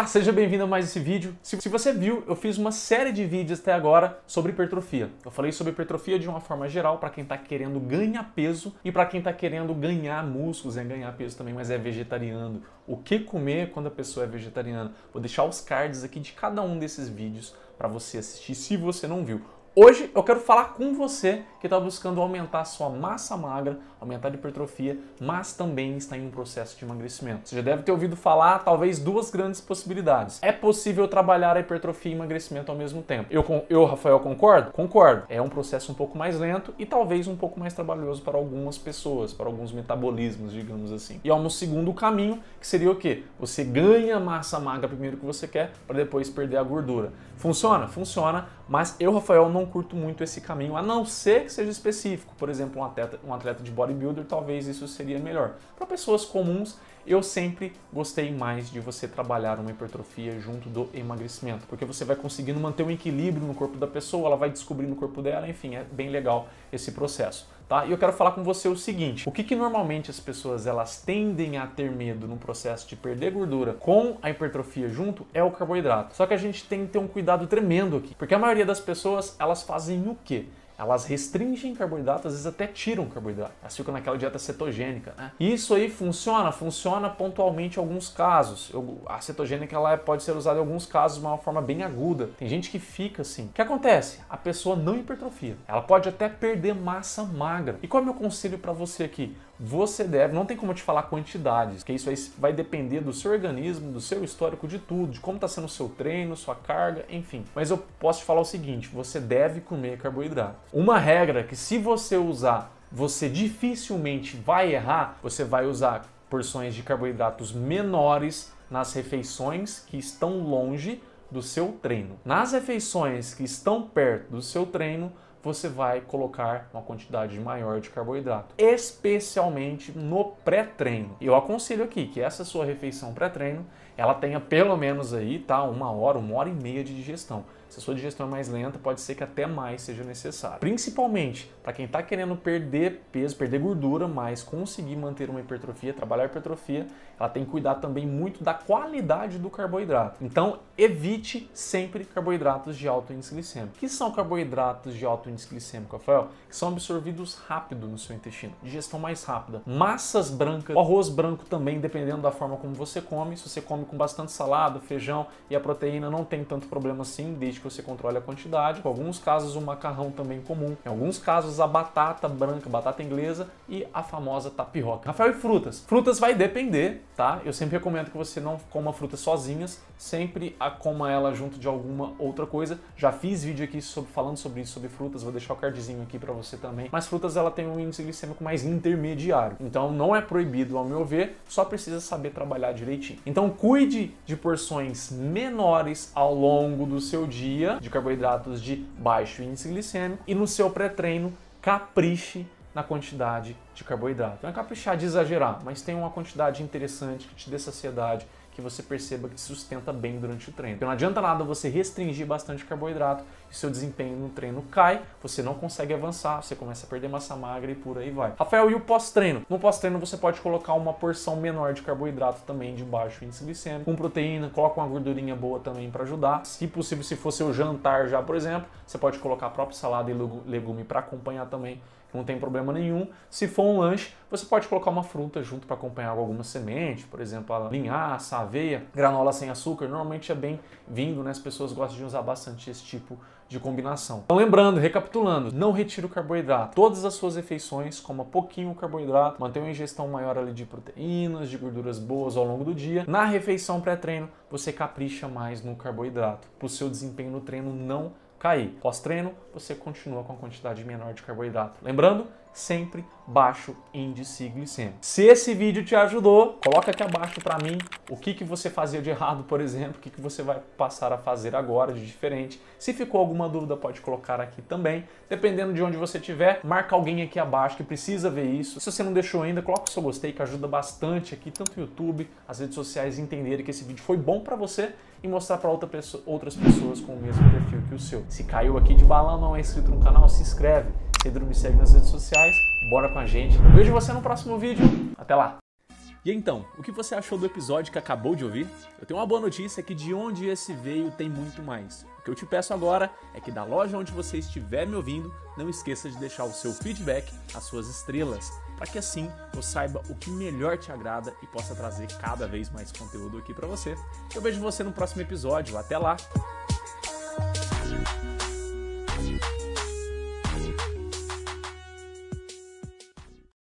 Ah, seja bem-vindo a mais esse vídeo. Se, se, você viu, eu fiz uma série de vídeos até agora sobre hipertrofia. Eu falei sobre hipertrofia de uma forma geral para quem está querendo ganhar peso e para quem está querendo ganhar músculos, e ganhar peso também, mas é vegetariano. O que comer quando a pessoa é vegetariana? Vou deixar os cards aqui de cada um desses vídeos para você assistir se você não viu. Hoje eu quero falar com você que está buscando aumentar sua massa magra, aumentar a hipertrofia, mas também está em um processo de emagrecimento. Você já deve ter ouvido falar talvez duas grandes possibilidades. É possível trabalhar a hipertrofia e emagrecimento ao mesmo tempo. Eu, eu Rafael, concordo? Concordo. É um processo um pouco mais lento e talvez um pouco mais trabalhoso para algumas pessoas, para alguns metabolismos, digamos assim. E há um segundo caminho que seria o quê? Você ganha massa magra primeiro que você quer para depois perder a gordura. Funciona? Funciona, mas eu, Rafael, não curto muito esse caminho, a não ser que seja específico. Por exemplo, um atleta, um atleta de bodybuilder, talvez isso seria melhor. Para pessoas comuns, eu sempre gostei mais de você trabalhar uma hipertrofia junto do emagrecimento, porque você vai conseguindo manter um equilíbrio no corpo da pessoa, ela vai descobrindo o corpo dela, enfim, é bem legal esse processo. Tá? E eu quero falar com você o seguinte: o que, que normalmente as pessoas elas tendem a ter medo no processo de perder gordura com a hipertrofia junto é o carboidrato. Só que a gente tem que ter um cuidado tremendo aqui, porque a maioria das pessoas elas fazem o quê? Elas restringem carboidrato, às vezes até tiram carboidrato. Elas ficam naquela dieta cetogênica, né? Isso aí funciona, funciona pontualmente em alguns casos. Eu, a cetogênica ela pode ser usada em alguns casos de uma forma bem aguda. Tem gente que fica assim. O que acontece? A pessoa não hipertrofia. Ela pode até perder massa magra. E qual é o meu conselho para você aqui? Você deve, não tem como te falar quantidades, que isso vai depender do seu organismo, do seu histórico, de tudo, de como está sendo o seu treino, sua carga, enfim. Mas eu posso te falar o seguinte: você deve comer carboidrato. Uma regra que se você usar, você dificilmente vai errar, você vai usar porções de carboidratos menores nas refeições que estão longe do seu treino. Nas refeições que estão perto do seu treino, você vai colocar uma quantidade maior de carboidrato, especialmente no pré-treino. Eu aconselho aqui que essa sua refeição pré-treino, ela tenha pelo menos aí, tá, uma hora, uma hora e meia de digestão. Se a sua digestão é mais lenta, pode ser que até mais seja necessário. Principalmente para quem está querendo perder peso, perder gordura, mas conseguir manter uma hipertrofia, trabalhar a hipertrofia, ela tem que cuidar também muito da qualidade do carboidrato. Então, evite sempre carboidratos de alto índice glicêmico. O que são carboidratos de alto índice glicêmico, Rafael? Que são absorvidos rápido no seu intestino, digestão mais rápida. Massas brancas, arroz branco também, dependendo da forma como você come. Se você come com bastante salada, feijão e a proteína não tem tanto problema assim, desde que você controle a quantidade. Em alguns casos, o macarrão também comum. Em alguns casos, a batata branca, batata inglesa e a famosa tapioca. Rafael, e frutas? Frutas vai depender, tá? Eu sempre recomendo que você não coma frutas sozinhas, sempre a coma ela junto de alguma outra coisa. Já fiz vídeo aqui sobre, falando sobre isso, sobre frutas, vou deixar o cardzinho aqui para você também. Mas frutas, ela tem um índice glicêmico mais intermediário. Então, não é proibido, ao meu ver, só precisa saber trabalhar direitinho. Então, cuide de porções menores ao longo do seu dia dia de carboidratos de baixo índice glicêmico e no seu pré-treino capriche na quantidade de carboidrato. Não é caprichar de exagerar, mas tem uma quantidade interessante que te dê saciedade, que você perceba que sustenta bem durante o treino. Então não adianta nada você restringir bastante carboidrato e seu desempenho no treino cai, você não consegue avançar, você começa a perder massa magra e por aí vai. Rafael, e o pós-treino? No pós-treino você pode colocar uma porção menor de carboidrato também de baixo índice glicêmico, com proteína, coloca uma gordurinha boa também para ajudar. Se possível, se for seu jantar já, por exemplo, você pode colocar a própria salada e legume para acompanhar também não tem problema nenhum. Se for um lanche, você pode colocar uma fruta junto para acompanhar com alguma semente, por exemplo, a linhaça, a aveia, granola sem açúcar, normalmente é bem vindo, né? As pessoas gostam de usar bastante esse tipo de combinação. Então lembrando, recapitulando, não retire o carboidrato. Todas as suas refeições, coma pouquinho carboidrato, mantenha uma ingestão maior ali de proteínas, de gorduras boas ao longo do dia. Na refeição pré-treino, você capricha mais no carboidrato, para o seu desempenho no treino não cair. Pós-treino, você continua com a quantidade menor de carboidrato. Lembrando, sempre baixo índice glicêmico. Se esse vídeo te ajudou, coloca aqui abaixo para mim o que, que você fazia de errado, por exemplo, o que, que você vai passar a fazer agora de diferente. Se ficou alguma dúvida, pode colocar aqui também. Dependendo de onde você estiver, marca alguém aqui abaixo que precisa ver isso. Se você não deixou ainda, coloca o seu gostei, que ajuda bastante aqui, tanto o YouTube, as redes sociais entenderem que esse vídeo foi bom para você e mostrar para outra pessoa, outras pessoas com o mesmo perfil que o seu. Se caiu aqui de balão, não é inscrito no canal, se inscreve. Pedro me segue nas redes sociais, bora com a gente. vejo você no próximo vídeo. Até lá! E então, o que você achou do episódio que acabou de ouvir? Eu tenho uma boa notícia que de onde esse veio tem muito mais. O que eu te peço agora é que da loja onde você estiver me ouvindo, não esqueça de deixar o seu feedback, as suas estrelas, para que assim eu saiba o que melhor te agrada e possa trazer cada vez mais conteúdo aqui para você. Eu vejo você no próximo episódio. Até lá.